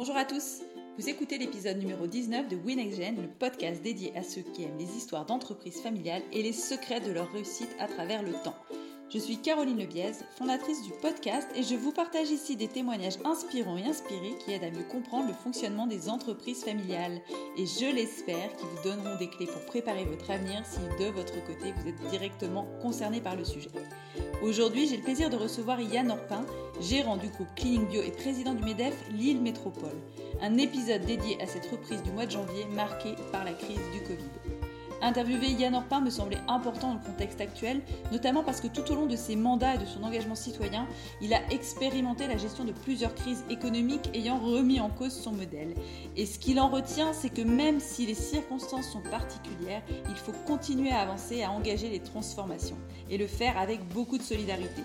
Bonjour à tous, vous écoutez l'épisode numéro 19 de WinXGen, le podcast dédié à ceux qui aiment les histoires d'entreprises familiales et les secrets de leur réussite à travers le temps. Je suis Caroline Lebiez, fondatrice du podcast, et je vous partage ici des témoignages inspirants et inspirés qui aident à mieux comprendre le fonctionnement des entreprises familiales. Et je l'espère, qui vous donneront des clés pour préparer votre avenir si de votre côté vous êtes directement concerné par le sujet. Aujourd'hui, j'ai le plaisir de recevoir Yann Orpin, gérant du groupe Cleaning Bio et président du MEDEF Lille Métropole. Un épisode dédié à cette reprise du mois de janvier marquée par la crise du Covid. Interviewer Yann Orpin me semblait important dans le contexte actuel, notamment parce que tout au long de ses mandats et de son engagement citoyen, il a expérimenté la gestion de plusieurs crises économiques ayant remis en cause son modèle. Et ce qu'il en retient, c'est que même si les circonstances sont particulières, il faut continuer à avancer, à engager les transformations, et le faire avec beaucoup de solidarité.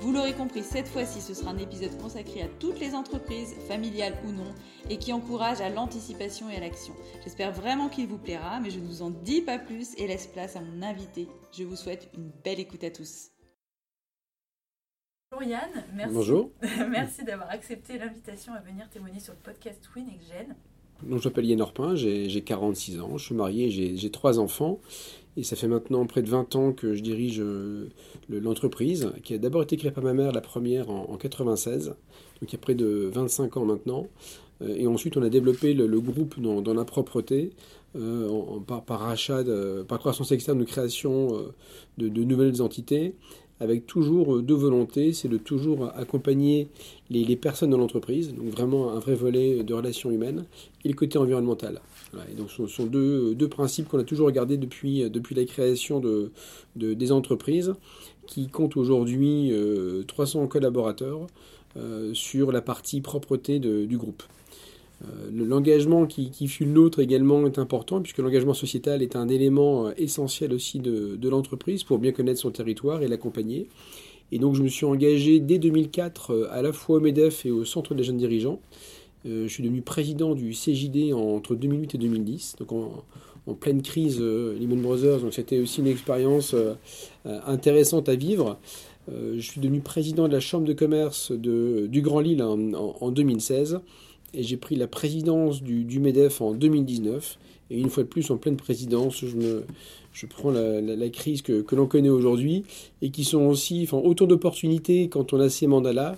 Vous l'aurez compris, cette fois-ci, ce sera un épisode consacré à toutes les entreprises, familiales ou non, et qui encourage à l'anticipation et à l'action. J'espère vraiment qu'il vous plaira, mais je ne vous en dis pas plus et laisse place à mon invité. Je vous souhaite une belle écoute à tous. Bonjour Yann, merci, Bonjour. merci d'avoir accepté l'invitation à venir témoigner sur le podcast Win Gen. Donc, je m'appelle Yann Orpin, j'ai 46 ans, je suis marié, j'ai trois enfants. Et ça fait maintenant près de 20 ans que je dirige euh, l'entreprise, qui a d'abord été créée par ma mère, la première en, 96, donc il y a près de 25 ans maintenant. Euh, et ensuite, on a développé le, groupe dans, la propreté, euh, par, rachat, par croissance externe de création de, nouvelles entités, avec toujours deux volontés, c'est de toujours accompagner les, personnes dans l'entreprise, donc vraiment un vrai volet de relations humaines, et le côté environnemental. ce sont deux, principes qu'on a toujours regardés depuis, depuis la création de, des entreprises, qui comptent aujourd'hui 300 euh, collaborateurs euh, sur la partie propreté du groupe. Euh, l'engagement qui, fut le nôtre également est important, puisque l'engagement sociétal est un élément essentiel aussi de, l'entreprise pour bien connaître son territoire et l'accompagner. Et donc je me suis engagé dès 2004 à la fois au MEDEF et au Centre des jeunes dirigeants. je suis devenu président du CJD entre 2008 et 2010, donc en, pleine crise euh, Lehman Brothers, donc c'était aussi une expérience euh, euh, intéressante à vivre. je suis devenu président de la Chambre de commerce du Grand Lille en, 2016 et j'ai pris la présidence du, MEDEF en 2019. Et une fois de plus, en pleine présidence, je, prends la, crise que, que l'on connaît aujourd'hui et qui sont aussi enfin, autant d'opportunités quand on a ces mandats-là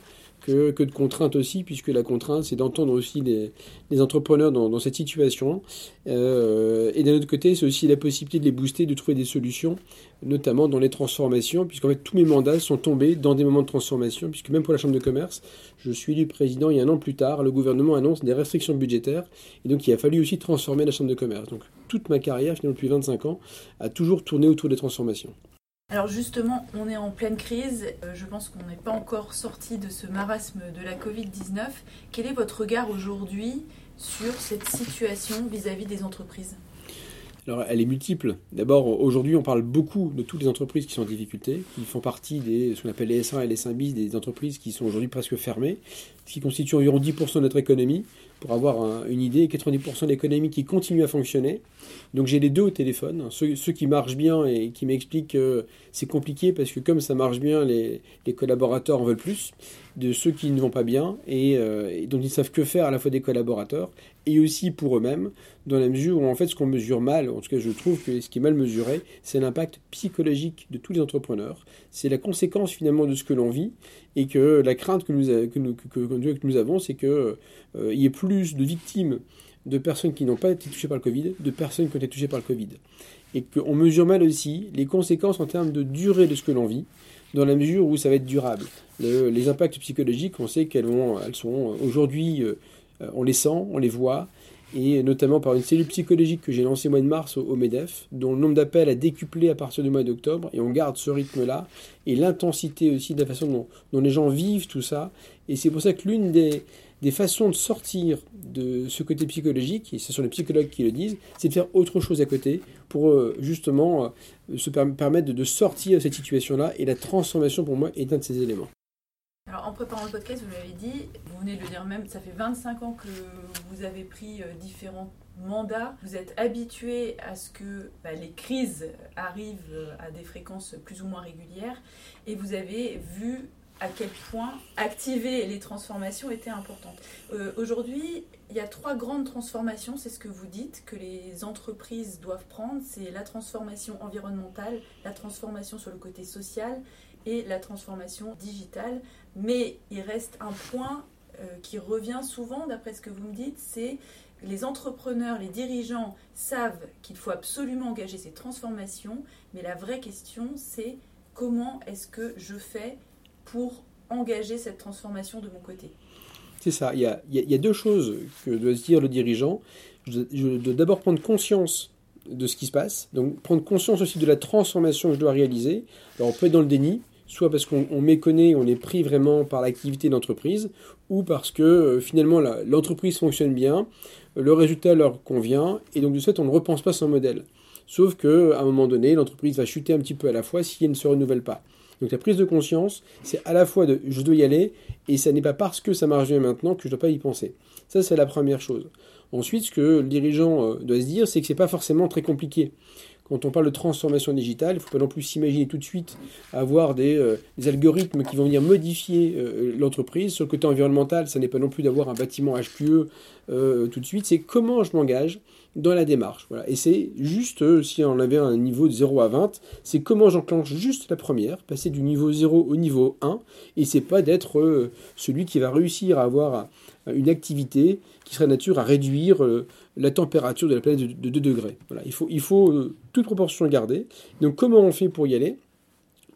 que, de contraintes aussi, puisque la contrainte, c'est d'entendre aussi les, entrepreneurs dans, cette situation. Euh, et d'un autre côté, c'est aussi la possibilité de les booster, de trouver des solutions, notamment dans les transformations, puisqu'en fait, tous mes mandats sont tombés dans des moments de transformation, puisque même pour la Chambre de commerce, je suis élu président et un an plus tard, le gouvernement annonce des restrictions budgétaires, et donc il a fallu aussi transformer la Chambre de commerce. Donc toute ma carrière, finalement depuis 25 ans, a toujours tourné autour des transformations. Alors justement, on est en pleine crise. Euh, je pense qu'on n'est pas encore sorti de ce marasme de la Covid-19. Quel est votre regard aujourd'hui sur cette situation vis-à-vis des entreprises? Alors, elle est multiple. D'abord, aujourd'hui, on parle beaucoup de toutes les entreprises qui sont en difficulté, qui font partie des, ce qu'on appelle les S1 et les S1 bis, des entreprises qui sont aujourd'hui presque fermées, ce qui constitue environ 10% de notre économie. Pour avoir une idée, 90% de l'économie qui continue à fonctionner. Donc j'ai les deux au téléphone, ceux, qui marchent bien et qui m'expliquent que c'est compliqué parce que comme ça marche bien, les, collaborateurs en veulent plus, de ceux qui ne vont pas bien et, euh, dont ils savent que faire à la fois des collaborateurs et aussi pour eux-mêmes, dans la mesure où en fait ce qu'on mesure mal, en tout cas je trouve que ce qui est mal mesuré, c'est l'impact psychologique de tous les entrepreneurs, c'est la conséquence finalement de ce que l'on vit et que la crainte que nous, que nous, que, nous avons, c'est qu'il euh, y ait plus de victimes de personnes qui n'ont pas été touchées par le Covid, de personnes qui ont été touchées par le Covid. Et qu'on mesure mal aussi les conséquences en termes de durée de ce que l'on vit, dans la mesure où ça va être durable. les impacts psychologiques, on sait qu'elles elles sont aujourd'hui, euh, on les sent, on les voit, et notamment par une cellule psychologique que j'ai lancée au mois de mars au, MEDEF, dont le nombre d'appels a décuplé à partir du mois d'octobre, et on garde ce rythme-là, et l'intensité aussi de la façon dont, les gens vivent tout ça. Et c'est pour ça que l'une des, façons de sortir de ce côté psychologique, et ce sont les psychologues qui le disent, c'est de faire autre chose à côté pour euh, justement euh, se permettre de sortir de cette situation-là, et la transformation pour moi est un de ces éléments. Alors en préparant le podcast, vous l'avez dit, vous venez de le dire même, ça fait 25 ans que vous avez pris euh, différents mandats. Vous êtes habitué à ce que bah, les crises arrivent à des fréquences plus ou moins régulières et vous avez vu à quel point activer les transformations était important. Euh, aujourd'hui, il y a trois grandes transformations, c'est ce que vous dites, que les entreprises doivent prendre. C'est la transformation environnementale, la transformation sur le côté social et la transformation digitale. Mais il reste un point euh, qui revient souvent, d'après ce que vous me dites, c'est les entrepreneurs, les dirigeants savent qu'il faut absolument engager ces transformations, mais la vraie question, c'est comment est-ce que je fais pour engager cette transformation de mon côté C'est ça, il y, a, deux choses que doit se dire le dirigeant. Je dois d'abord prendre conscience de ce qui se passe, donc prendre conscience aussi de la transformation que je dois réaliser. Alors on peut être dans le déni, soit parce qu'on méconnaît, on est pris vraiment par l'activité d'entreprise, ou parce que euh, finalement l'entreprise fonctionne bien, le résultat leur convient, et donc de fait on ne repense pas son modèle. Sauf qu'à un moment donné, l'entreprise va chuter un petit peu à la fois si elle ne se renouvelle pas. Donc la prise de conscience, c'est à la fois de je dois y aller, et ça n'est pas parce que ça marche bien maintenant que je ne dois pas y penser. Ça, c'est la première chose. Ensuite, ce que le dirigeant euh, doit se dire, c'est que ce n'est pas forcément très compliqué quand on parle de transformation digitale, il ne faut pas non plus s'imaginer tout de suite avoir des, euh, algorithmes qui vont venir modifier euh, l'entreprise. Sur le côté environnemental, ça n'est pas non plus d'avoir un bâtiment HQE tout de suite, c'est comment je m'engage dans la démarche. Voilà. Et c'est juste, si on avait un niveau de 0 à 20, c'est comment j'enclenche juste la première, passer du niveau 0 au niveau 1, et c'est pas d'être celui qui va réussir à avoir une activité qui serait nature à réduire la température de la planète de, 2 degrés. Voilà, il faut, il faut euh, toute proportion garder. Donc comment on fait pour y aller?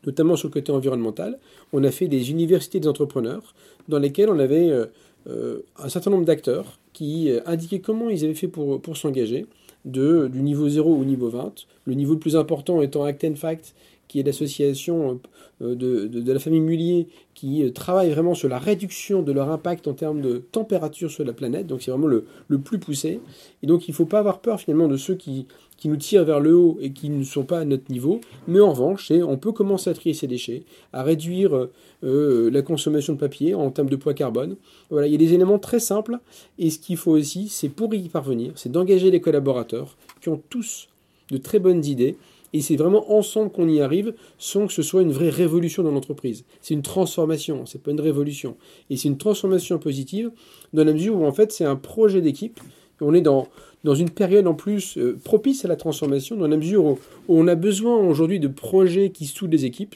Notamment sur le côté environnemental, on a fait des universités des entrepreneurs dans lesquelles on avait euh, euh, un certain nombre d'acteurs qui indiquaient comment ils avaient fait pour, s'engager, de, du niveau 0 au niveau 20. Le niveau le plus important étant Act and Fact, qui est l'association de, de, de, la famille Mullier, qui travaille vraiment sur la réduction de leur impact en termes de température sur la planète. Donc c'est vraiment le, le, plus poussé. Et donc il ne faut pas avoir peur finalement de ceux qui, qui nous tirent vers le haut et qui ne sont pas à notre niveau. Mais en revanche, on peut commencer à trier ces déchets, à réduire euh, la consommation de papier en termes de poids carbone. Voilà, il y a des éléments très simples. Et ce qu'il faut aussi, c'est pour y parvenir, c'est d'engager les collaborateurs qui ont tous de très bonnes idées et c'est vraiment ensemble qu'on y arrive sans que ce soit une vraie révolution dans l'entreprise. C'est une transformation, c'est pas une révolution. Et c'est une transformation positive dans la mesure où en fait c'est un projet d'équipe. On est dans, une période en plus euh, propice à la transformation, dans la mesure où, on a besoin aujourd'hui de projets qui soudent les équipes.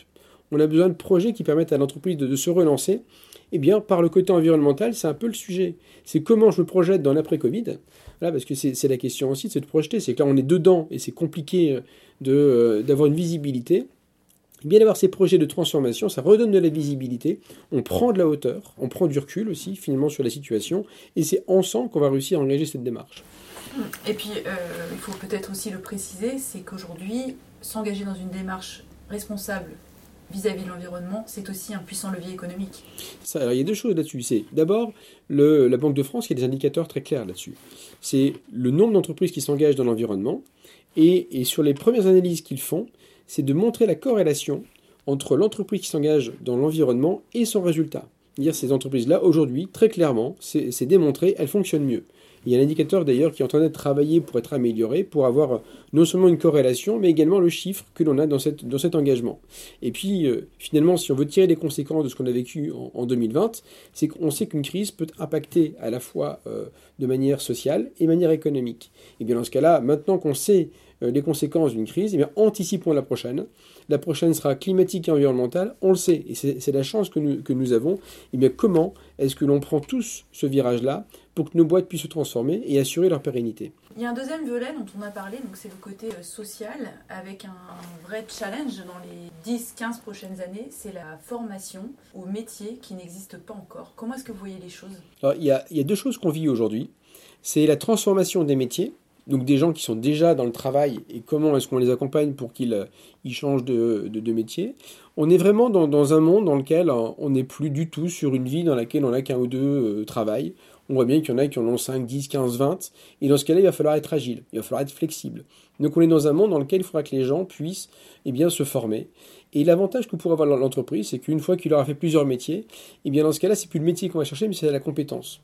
On a besoin de projets qui permettent à l'entreprise de, de se relancer. Eh bien, par le côté environnemental, c'est un peu le sujet. C'est comment je me projette dans l'après-Covid. Voilà, parce que c'est la question aussi, c'est de projeter. C'est que là, on est dedans et c'est compliqué euh, euh, d'avoir une visibilité, bien d'avoir ces projets de transformation, ça redonne de la visibilité, on prend de la hauteur, on prend du recul aussi finalement sur la situation, et c'est ensemble qu'on va réussir à engager cette démarche. Et puis, euh, il faut peut-être aussi le préciser, c'est qu'aujourd'hui, s'engager dans une démarche responsable vis-à-vis de l'environnement, c'est aussi un puissant levier économique. Ça, il y a deux choses là-dessus. C'est d'abord la Banque de France qui a des indicateurs très clairs là-dessus. C'est le nombre d'entreprises qui s'engagent dans l'environnement et, sur les premières analyses qu'ils font, c'est de montrer la corrélation entre l'entreprise qui s'engage dans l'environnement et son résultat. Dire ces entreprises-là, aujourd'hui, très clairement, c'est démontré, elles fonctionnent mieux. Il y a un indicateur d'ailleurs qui est en train d'être travaillé pour être amélioré, pour avoir non seulement une corrélation, mais également le chiffre que l'on a dans, cette, dans cet engagement. Et puis, euh, finalement, si on veut tirer les conséquences de ce qu'on a vécu en, 2020, c'est qu'on sait qu'une crise peut impacter à la fois euh, de manière sociale et de manière économique. Et bien dans ce cas-là, maintenant qu'on sait euh, les conséquences d'une crise, eh bien, anticipons la prochaine. La prochaine sera climatique et environnementale, on le sait, et c'est la chance que nous, que nous avons. Eh bien, comment est-ce que l'on prend tous ce virage-là pour que nos boîtes puissent se transformer et assurer leur pérennité? Il y a un deuxième volet dont on a parlé, donc c'est le côté euh, social, avec un vrai challenge dans les 10-15 prochaines années, c'est la formation aux métiers qui n'existent pas encore. Comment est-ce que vous voyez les choses? Alors, il, y a, il y a deux choses qu'on vit aujourd'hui. C'est la transformation des métiers, donc des gens qui sont déjà dans le travail et comment est-ce qu'on les accompagne pour qu'ils euh, changent de, métier. On est vraiment dans, un monde dans lequel euh, on n'est plus du tout sur une vie dans laquelle on a qu'un ou deux euh, travail. On voit bien qu'il y en a qui en ont 5, 10, 15, 20. Et dans ce cas-là, il va falloir être agile, il va falloir être flexible. Donc on est dans un monde dans lequel il faudra que les gens puissent eh bien, se former. Et l'avantage que pourrait avoir l'entreprise, c'est qu'une fois qu'il aura fait plusieurs métiers, eh bien dans ce cas-là, c'est plus le métier qu'on va chercher, mais c'est la compétence.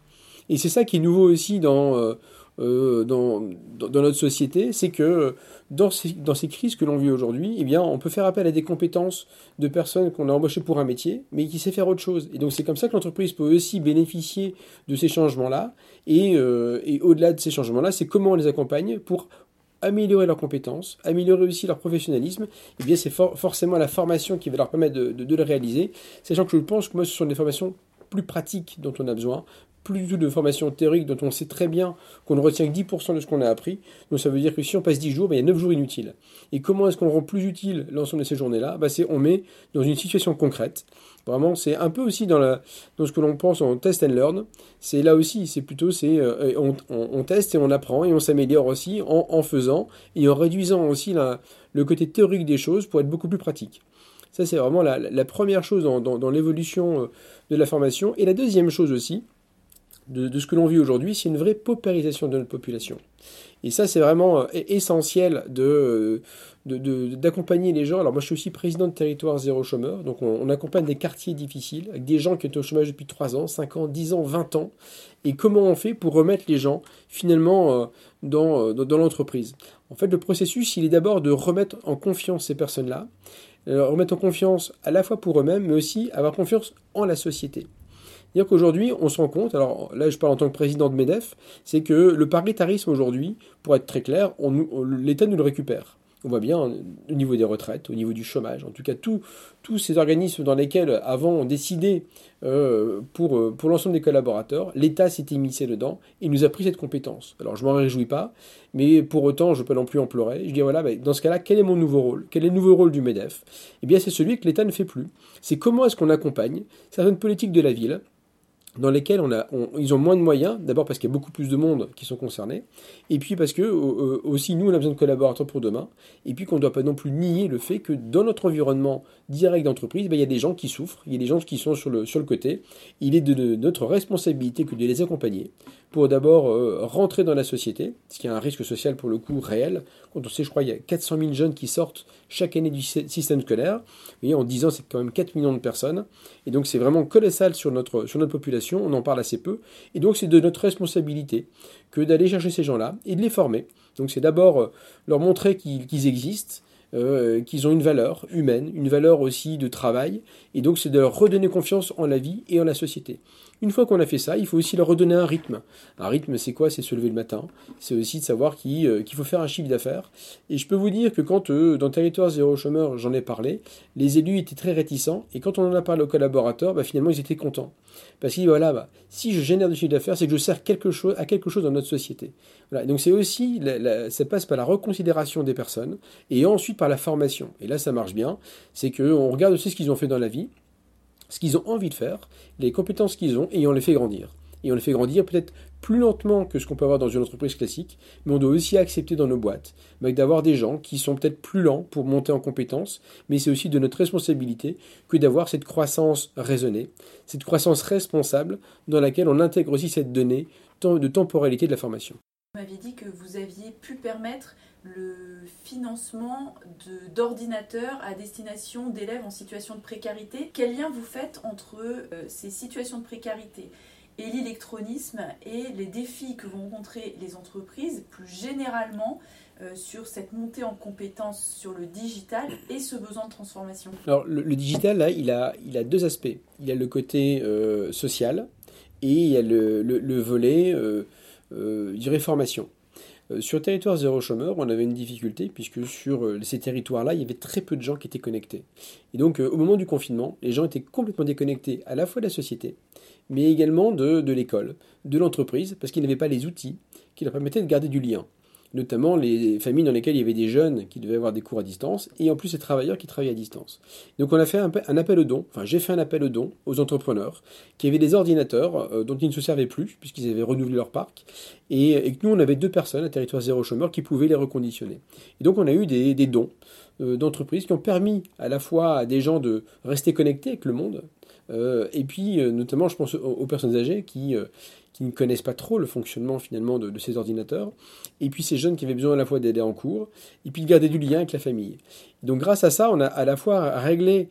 Et c'est ça qui est nouveau aussi dans, dans, dans, notre société, c'est que dans ces, crises que l'on vit aujourd'hui, eh bien, on peut faire appel à des compétences de personnes qu'on a embauchées pour un métier, mais qui sait faire autre chose. Et donc c'est comme ça que l'entreprise peut aussi bénéficier de ces changements-là. Et, et au-delà de ces changements-là, c'est comment on les accompagne pour améliorer leurs compétences, améliorer aussi leur professionnalisme, eh bien c'est forcément la formation qui va leur permettre de, de, le réaliser, sachant que je pense que moi ce sont des formations plus pratiques dont on a besoin, plus du tout de formation théorique dont on sait très bien qu'on ne retient que 10% de ce qu'on a appris. Donc ça veut dire que si on passe 10 jours, ben, il y a 9 jours inutiles. Et comment est-ce qu'on rend plus utile l'ensemble de ces journées-là? Ben, C'est on met dans une situation concrète. Vraiment, c'est un peu aussi dans, ce que l'on pense en test and learn. C'est là aussi, c'est plutôt, c'est euh, on, teste et on apprend et on s'améliore aussi en, faisant et en réduisant aussi le côté théorique des choses pour être beaucoup plus pratique. Ça, c'est vraiment la, la, première chose dans l'évolution euh, de la formation. Et la deuxième chose aussi, de, ce que l'on vit aujourd'hui, c'est une vraie paupérisation de notre population. Et ça, c'est vraiment euh, essentiel de, d'accompagner les gens. Alors moi, je suis aussi président de territoire zéro chômeur, donc on, accompagne des quartiers difficiles, avec des gens qui sont au chômage depuis 3 ans, 5 ans, 10 ans, 20 ans. Et comment on fait pour remettre les gens finalement euh, dans, euh, dans, dans l'entreprise? En fait, le processus, il est d'abord de remettre en confiance ces personnes-là, remettre en confiance à la fois pour eux-mêmes, mais aussi avoir confiance en la société. C'est-à-dire qu'aujourd'hui, on se rend compte, alors là je parle en tant que président de MEDEF, c'est que le paritarisme aujourd'hui, pour être très clair, l'État nous le récupère. On voit bien au niveau des retraites, au niveau du chômage, en tout cas tous ces organismes dans lesquels avant on décidait euh, pour, euh, pour l'ensemble des collaborateurs, l'État s'est immiscé dedans et nous a pris cette compétence. Alors je m'en réjouis pas, mais pour autant je peux non plus en pleurer. Je dis voilà, ben, dans ce cas-là, quel est mon nouveau rôle? Quel est le nouveau rôle du MEDEF? Eh bien c'est celui que l'État ne fait plus. C'est comment est-ce qu'on accompagne certaines politiques de la ville dans lesquels ils ont moins de moyens, d'abord parce qu'il y a beaucoup plus de monde qui sont concernés, et puis parce que euh, aussi nous on a besoin de collaborateurs pour demain, et puis qu'on ne doit pas non plus nier le fait que dans notre environnement direct d'entreprise, ben, il y a des gens qui souffrent, il y a des gens qui sont sur le, sur le côté, il est de, notre responsabilité que de les accompagner pour d'abord euh, rentrer dans la société, ce qui est un risque social pour le coup réel. Quand on sait, je crois, il y a 400 000 jeunes qui sortent chaque année du système scolaire. Vous voyez, en 10 ans, c'est quand même 4 millions de personnes. Et donc, c'est vraiment colossal sur notre, sur notre population. On en parle assez peu. Et donc, c'est de notre responsabilité que d'aller chercher ces gens-là et de les former. Donc, c'est d'abord euh, leur montrer qu'ils existent, euh, qu'ils ont une valeur humaine, une valeur aussi de travail, et donc c'est de leur redonner confiance en la vie et en la société. Une fois qu'on a fait ça, il faut aussi leur redonner un rythme. Un rythme, c'est quoi? C'est se lever le matin. C'est aussi de savoir euh, qu'il faut faire un chiffre d'affaires. Et je peux vous dire que quand, euh, dans Territoire Zéro Chômeur, j'en ai parlé, les élus étaient très réticents. Et quand on en a parlé aux collaborateurs, bah, finalement, ils étaient contents. Parce qu'ils voilà, bah, si je génère du chiffre d'affaires, c'est que je sers quelque chose, à quelque chose dans notre société. Donc c'est aussi, ça passe par la reconsidération des personnes et ensuite par la formation. Et là, ça marche bien. C'est qu'on regarde aussi ce qu'ils ont fait dans la vie ce qu'ils ont envie de faire, les compétences qu'ils ont, et on les fait grandir. Et on les fait grandir peut-être plus lentement que ce qu'on peut avoir dans une entreprise classique, mais on doit aussi accepter dans nos boîtes d'avoir des gens qui sont peut-être plus lents pour monter en compétences, mais c'est aussi de notre responsabilité que d'avoir cette croissance raisonnée, cette croissance responsable dans laquelle on intègre aussi cette donnée de temporalité de la formation. Vous m'aviez dit que vous aviez pu permettre le financement d'ordinateurs à destination d'élèves en situation de précarité. Quel lien vous faites entre euh, ces situations de précarité et l'électronisme et les défis que vont rencontrer les entreprises plus généralement euh, sur cette montée en compétences sur le digital et ce besoin de transformation? Le, digital, il a, deux aspects. Il a le côté euh, social et il y a le, le, volet, euh, je formation. Euh, sur territoire zéro chômeur, on avait une difficulté puisque sur euh, ces territoires-là, il y avait très peu de gens qui étaient connectés. Et donc, euh, au moment du confinement, les gens étaient complètement déconnectés à la fois de la société, mais également de, de l'école, de l'entreprise, parce qu'ils n'avaient pas les outils qui leur permettaient de garder du lien notamment les familles dans lesquelles il y avait des jeunes qui devaient avoir des cours à distance, et en plus les travailleurs qui travaillaient à distance. Donc on a fait un, appel aux dons, enfin j'ai fait un appel aux dons aux entrepreneurs qui avaient des ordinateurs euh, dont ils ne se servaient plus, puisqu'ils avaient renouvelé leur parc, et, que nous on avait deux personnes à territoire zéro chômeur qui pouvaient les reconditionner. Et donc on a eu des, dons euh, d'entreprises qui ont permis à la fois à des gens de rester connectés avec le monde, euh, et puis notamment je pense aux personnes âgées qui qui ne connaissent pas trop le fonctionnement finalement de, ces ordinateurs, et puis ces jeunes qui avaient besoin à la fois d'aider en cours, et puis de garder du lien avec la famille. Donc grâce à ça, on a à la fois réglé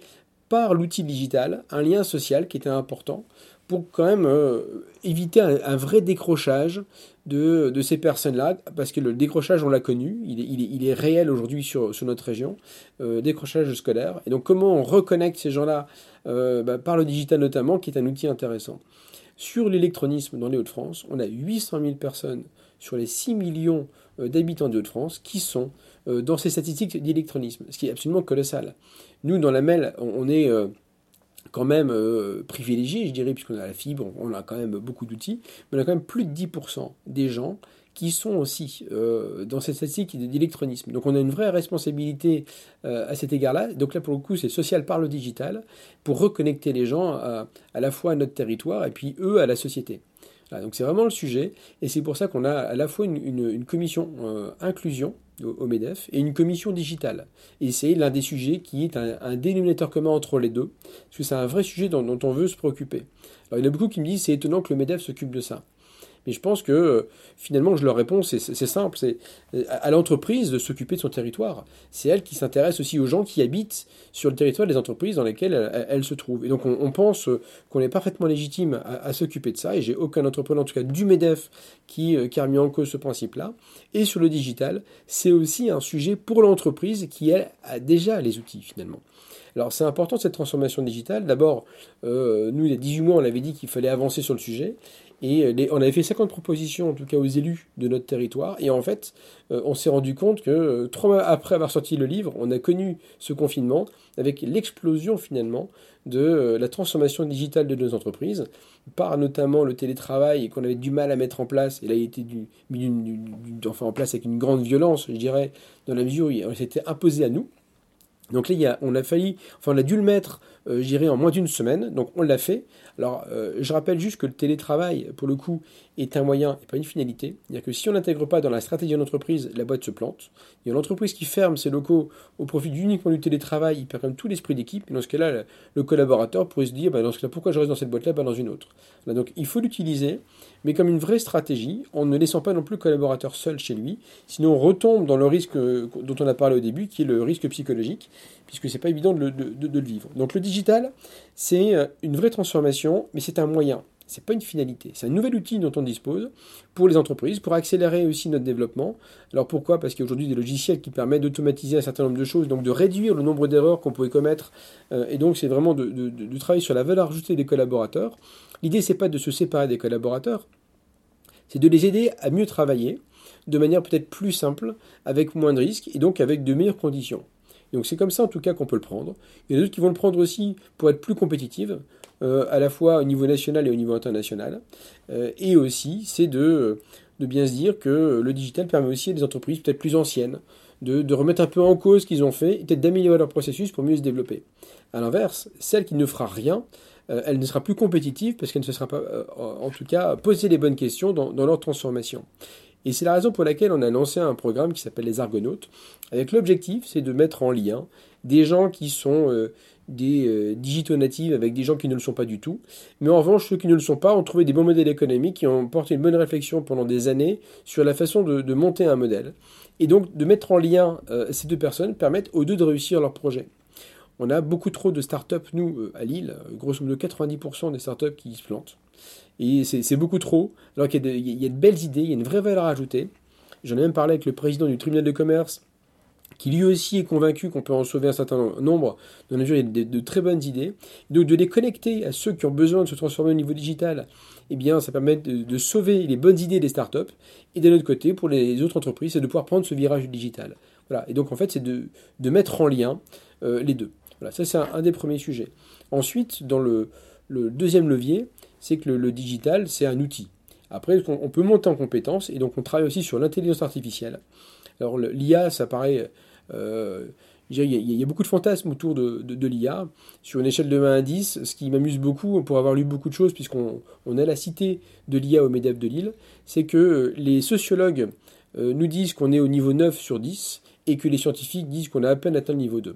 par l'outil digital un lien social qui était important pour quand même éviter un, vrai décrochage de, ces personnes-là, parce que le décrochage, on l'a connu, il est, réel aujourd'hui sur, notre région, décrochage scolaire. Et donc comment on reconnecte ces gens-là bah, par le digital notamment, qui est un outil intéressant. Sur l'électronisme dans les Hauts-de-France, on a 800 000 personnes sur les 6 millions euh, d'habitants de Hauts-de-France qui sont euh, dans ces statistiques d'électronisme, ce qui est absolument colossal. Nous, dans la MEL, on est euh, quand même privilégié, je dirais, puisqu'on a la fibre, on a quand même beaucoup d'outils, mais on a quand même plus de 10% des gens qui sont aussi euh, dans cette statistique d'électronisme. Donc on a une vraie responsabilité euh, à cet égard-là. Donc là pour le coup c'est social par le digital pour reconnecter les gens à, la fois à notre territoire et puis eux à la société. donc c'est vraiment le sujet et c'est pour ça qu'on a à la fois une, commission euh, inclusion au, MEDEF et une commission digitale. Et c'est l'un des sujets qui est un, dénominateur commun entre les deux, parce que c'est un vrai sujet dont, dont, on veut se préoccuper. Alors il y en a beaucoup qui me disent c'est étonnant que le MEDEF s'occupe de ça. Mais je pense que euh, finalement, je leur réponds, c'est simple, c'est euh, à l'entreprise de s'occuper de son territoire. C'est elle qui s'intéresse aussi aux gens qui habitent sur le territoire des entreprises dans lesquelles elle, se trouve. Et donc on, pense euh, qu'on est parfaitement légitime à, s'occuper de ça, et j'ai aucun entrepreneur, en tout cas du MEDEF, qui, qui a remis en cause ce principe-là. Et sur le digital, c'est aussi un sujet pour l'entreprise qui, elle, a déjà les outils finalement. Alors c'est important cette transformation digitale. D'abord, nous, il y a 18 mois, on avait dit qu'il fallait avancer sur le sujet. Et euh, on avait fait 50 propositions, en tout cas aux élus de notre territoire. Et en fait, euh, on s'est rendu compte que euh, trois mois après avoir sorti le livre, on a connu ce confinement avec l'explosion finalement de la transformation digitale de nos entreprises, par notamment le télétravail qu'on avait du mal à mettre en place. Et là, il mis enfin, en place avec une grande violence, je dirais, dans la mesure où il s'était imposé à nous. Donc là, on a failli, enfin, on a dû le mettre, euh, j'irai en moins d'une semaine. Donc on l'a fait. Alors, euh, je rappelle juste que le télétravail, pour le coup, est un moyen et pas une finalité. C'est-à-dire que si on n'intègre pas dans la stratégie de l'entreprise, la boîte se plante. Il y a l'entreprise qui ferme ses locaux au profit uniquement du télétravail, il perd quand même tout l'esprit d'équipe. Et dans ce cas-là, le, collaborateur pourrait se dire, bah, dans ce cas pourquoi je reste dans cette boîte-là, pas dans une autre? donc il faut l'utiliser, mais comme une vraie stratégie, en ne laissant pas non plus le collaborateur seul chez lui. Sinon, on retombe dans le risque euh, dont on a parlé au début, qui est le risque psychologique, puisque c'est pas évident de le, de le, vivre. Donc le digital, c'est euh, une vraie transformation, mais c'est un moyen n'est pas une finalité. C'est un nouvel outil dont on dispose pour les entreprises, pour accélérer aussi notre développement. Alors pourquoi? Parce qu'il y a aujourd'hui des logiciels qui permettent d'automatiser un certain nombre de choses, donc de réduire le nombre d'erreurs qu'on pouvait commettre. Euh, et donc c'est vraiment de, travailler sur la valeur ajoutée des collaborateurs. L'idée c'est pas de se séparer des collaborateurs, c'est de les aider à mieux travailler de manière peut-être plus simple, avec moins de risques et donc avec de meilleures conditions. Donc c'est comme ça en tout cas qu'on peut le prendre. Il y en a d'autres qui vont le prendre aussi pour être plus compétitifs. Euh, à la fois au niveau national et au niveau international. Euh, et aussi, c'est de, de bien se dire que le digital permet aussi à des entreprises peut-être plus anciennes de, de, remettre un peu en cause ce qu'ils ont fait, et peut-être d'améliorer leur processus pour mieux se développer. À l'inverse, celle qui ne fera rien, euh, elle ne sera plus compétitive parce qu'elle ne se sera pas, en tout cas, posé les bonnes questions dans, dans leur transformation. Et c'est la raison pour laquelle on a lancé un programme qui s'appelle les Argonautes, avec l'objectif, c'est de mettre en lien des gens qui sont des euh, digitaux natives avec des gens qui ne le sont pas du tout. Mais en revanche, ceux qui ne le sont pas ont trouvé des bons modèles économiques qui ont porté une bonne réflexion pendant des années sur la façon de, monter un modèle. Et donc de mettre en lien euh, ces deux personnes permettent aux deux de réussir leur projet. On a beaucoup trop de startups, nous, euh, à Lille, grosso modo 90% des startups qui se plantent. Et c'est beaucoup trop, alors qu'il y, y, a de belles idées, il y a une vraie valeur ajoutée. J'en ai même parlé avec le président du tribunal de commerce qui lui aussi est convaincu qu'on peut en sauver un certain nombre, dans la mesure il y a de, très bonnes idées. Donc de les connecter à ceux qui ont besoin de se transformer au niveau digital, eh bien ça permet de, sauver les bonnes idées des startups. Et d'un autre côté, pour les autres entreprises, c'est de pouvoir prendre ce virage digital. Voilà. Et donc en fait, c'est de, mettre en lien euh, les deux. Voilà, ça c'est un, des premiers sujets. Ensuite, dans le, deuxième levier, c'est que le, digital, c'est un outil. Après, on, peut monter en compétences et donc on travaille aussi sur l'intelligence artificielle. Alors l'IA, ça paraît euh, il y, a beaucoup de fantasmes autour de, l'IA. Sur une échelle de 1 à 10, ce qui m'amuse beaucoup, pour avoir lu beaucoup de choses, puisqu'on on a la cité de l'IA au MEDEF de Lille, c'est que euh, les sociologues euh, nous disent qu'on est au niveau 9 sur 10 et que les scientifiques disent qu'on a à peine atteint le niveau 2.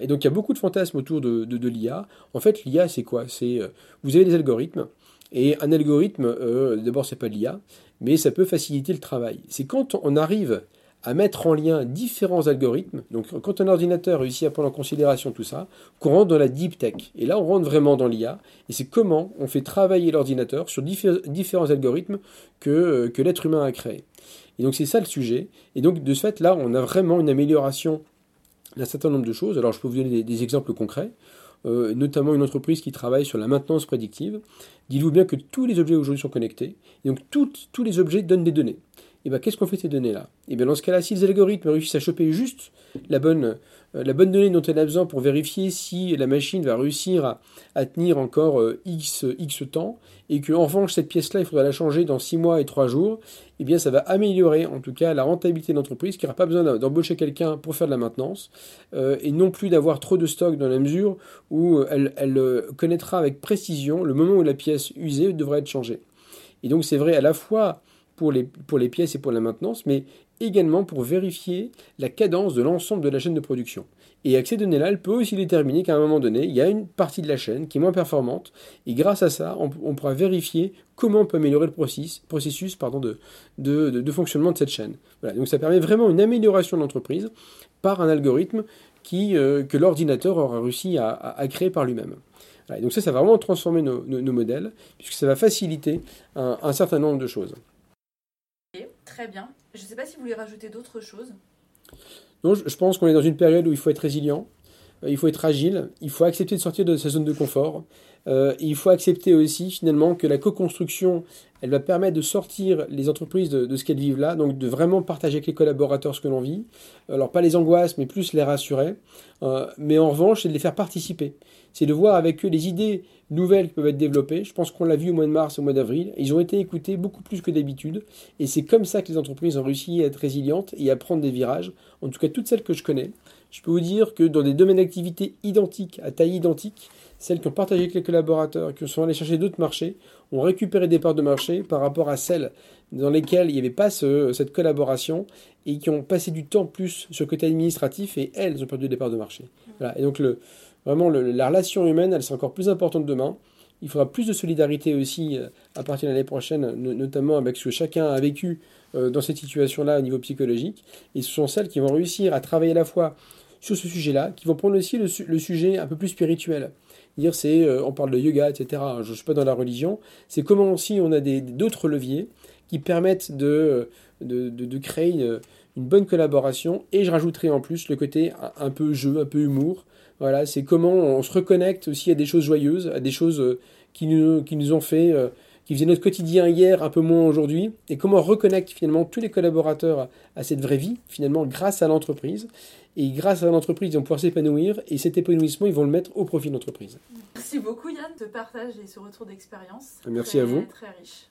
Et donc il y a beaucoup de fantasmes autour de, l'IA. En fait, l'IA, c'est quoi? C'est Vous avez des algorithmes, et un algorithme, d'abord, c'est pas l'IA, mais ça peut faciliter le travail. C'est quand on arrive à mettre en lien différents algorithmes. Donc quand un ordinateur réussit à prendre en considération tout ça, qu'on rentre dans la deep tech. Et là, on rentre vraiment dans l'IA. Et c'est comment on fait travailler l'ordinateur sur différents algorithmes que, euh, que l'être humain a créés. Et donc c'est ça le sujet. Et donc de ce fait, là, on a vraiment une amélioration d'un certain nombre de choses. Alors je peux vous donner des, exemples concrets. Euh, notamment une entreprise qui travaille sur la maintenance prédictive. Dites-vous bien que tous les objets aujourd'hui sont connectés, et donc tous les objets donnent des données et eh bien qu'est-ce qu'on fait ces données-là? Et eh bien dans ce cas-là, si les algorithmes réussissent à choper juste la bonne, euh, la bonne donnée dont elle a besoin pour vérifier si la machine va réussir à, tenir encore euh, X, X temps, et qu'en revanche cette pièce-là, il faudra la changer dans 6 mois et 3 jours, eh bien ça va améliorer en tout cas la rentabilité de l'entreprise, qui n'aura pas besoin d'embaucher quelqu'un pour faire de la maintenance, euh, et non plus d'avoir trop de stock dans la mesure où elle, elle connaîtra avec précision le moment où la pièce usée devrait être changée. Et donc c'est vrai à la fois pour les, pour les pièces et pour la maintenance, mais également pour vérifier la cadence de l'ensemble de la chaîne de production. Et avec ces données-là, elle peut aussi déterminer qu'à un moment donné, il y a une partie de la chaîne qui est moins performante, et grâce à ça, on, pourra vérifier comment on peut améliorer le processus, pardon, de, de, fonctionnement de cette chaîne. Voilà, donc ça permet vraiment une amélioration de l'entreprise par un algorithme qui, euh, que l'ordinateur aura réussi à, créer par lui-même. donc ça, ça va vraiment transformer nos, nos, modèles, puisque ça va faciliter un certain nombre de choses. Très bien. Je ne sais pas si vous voulez rajouter d'autres choses. Non, je pense qu'on est dans une période où il faut être résilient, euh, il faut être agile, il faut accepter de sortir de sa zone de confort. Euh, il faut accepter aussi finalement que la co-construction, elle va permettre de sortir les entreprises de, ce qu'elles vivent là, donc de vraiment partager avec les collaborateurs ce que l'on vit. Alors pas les angoisses, mais plus les rassurer. Euh, mais en revanche, c'est de les faire participer. C'est de voir avec eux les idées nouvelles qui peuvent être développées. Je pense qu'on l'a vu au mois de mars, au mois d'avril. Ils ont été écoutés beaucoup plus que d'habitude. Et c'est comme ça que les entreprises ont réussi à être résilientes et à prendre des virages. En tout cas, toutes celles que je connais. Je peux vous dire que dans des domaines d'activité identiques, à taille identique, celles qui ont partagé avec les collaborateurs, qui sont allées chercher d'autres marchés, ont récupéré des parts de marché par rapport à celles dans lesquelles il n'y avait pas cette collaboration et qui ont passé du temps plus sur le côté administratif et elles ont perdu des parts de marché. Et donc vraiment la relation humaine, elle sera encore plus importante demain. Il faudra plus de solidarité aussi euh, à partir de l'année prochaine, notamment avec ce que chacun a vécu euh, dans cette situation-là au niveau psychologique. Et ce sont celles qui vont réussir à travailler à la fois sur ce sujet-là, qui vont prendre aussi le, sujet un peu plus spirituel. Dire c'est, euh, on parle de yoga, etc. Je ne suis pas dans la religion. C'est comment aussi on a d'autres leviers qui permettent de, de, de, créer une, bonne collaboration. Et je rajouterai en plus le côté un, peu jeu, un peu humour. Voilà, c'est comment on se reconnecte aussi à des choses joyeuses, à des choses euh, qui nous, qui nous ont fait euh, qui faisait notre quotidien hier, un peu moins aujourd'hui, et comment on reconnecte finalement tous les collaborateurs à cette vraie vie, finalement, grâce à l'entreprise. Et grâce à l'entreprise, ils vont pouvoir s'épanouir, et cet épanouissement, ils vont le mettre au profit de l'entreprise. Merci beaucoup Yann de partage et ce retour d'expérience. Merci à vous. Très riche.